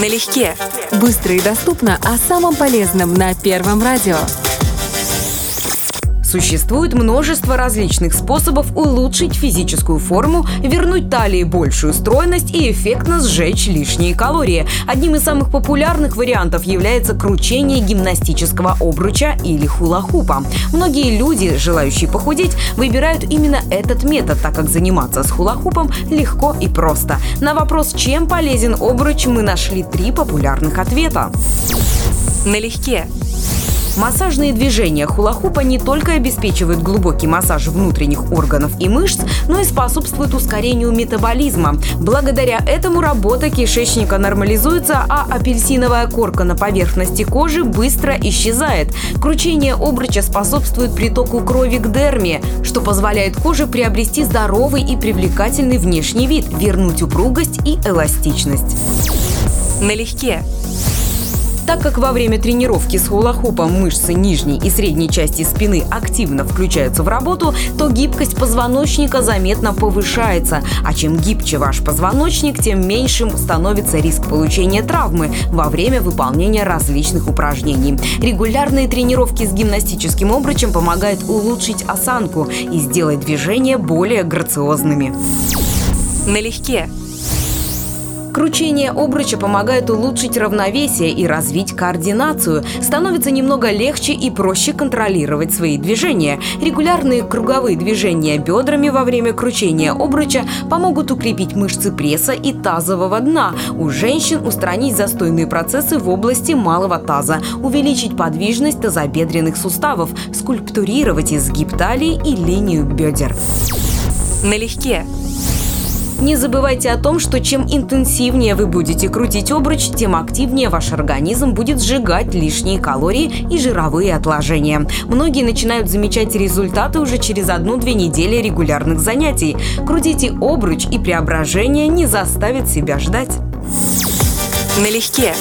Налегке. Быстро и доступно о самом полезном на Первом радио. Существует множество различных способов улучшить физическую форму, вернуть талии большую стройность и эффектно сжечь лишние калории. Одним из самых популярных вариантов является кручение гимнастического обруча или хула-хупа. Многие люди, желающие похудеть, выбирают именно этот метод, так как заниматься с хула-хупом легко и просто. На вопрос, чем полезен обруч, мы нашли три популярных ответа. Налегке. Массажные движения хула-хупа не только обеспечивают глубокий массаж внутренних органов и мышц, но и способствуют ускорению метаболизма. Благодаря этому работа кишечника нормализуется, а апельсиновая корка на поверхности кожи быстро исчезает. Кручение обруча способствует притоку крови к дерме, что позволяет коже приобрести здоровый и привлекательный внешний вид, вернуть упругость и эластичность. Налегке. Так как во время тренировки с хулахупом мышцы нижней и средней части спины активно включаются в работу, то гибкость позвоночника заметно повышается. А чем гибче ваш позвоночник, тем меньшим становится риск получения травмы во время выполнения различных упражнений. Регулярные тренировки с гимнастическим обручем помогают улучшить осанку и сделать движения более грациозными. Налегке. Кручение обруча помогает улучшить равновесие и развить координацию. Становится немного легче и проще контролировать свои движения. Регулярные круговые движения бедрами во время кручения обруча помогут укрепить мышцы пресса и тазового дна. У женщин устранить застойные процессы в области малого таза, увеличить подвижность тазобедренных суставов, скульптурировать изгиб талии и линию бедер. Налегке. Не забывайте о том, что чем интенсивнее вы будете крутить обруч, тем активнее ваш организм будет сжигать лишние калории и жировые отложения. Многие начинают замечать результаты уже через одну-две недели регулярных занятий. Крутите обруч, и преображение не заставит себя ждать. Налегке.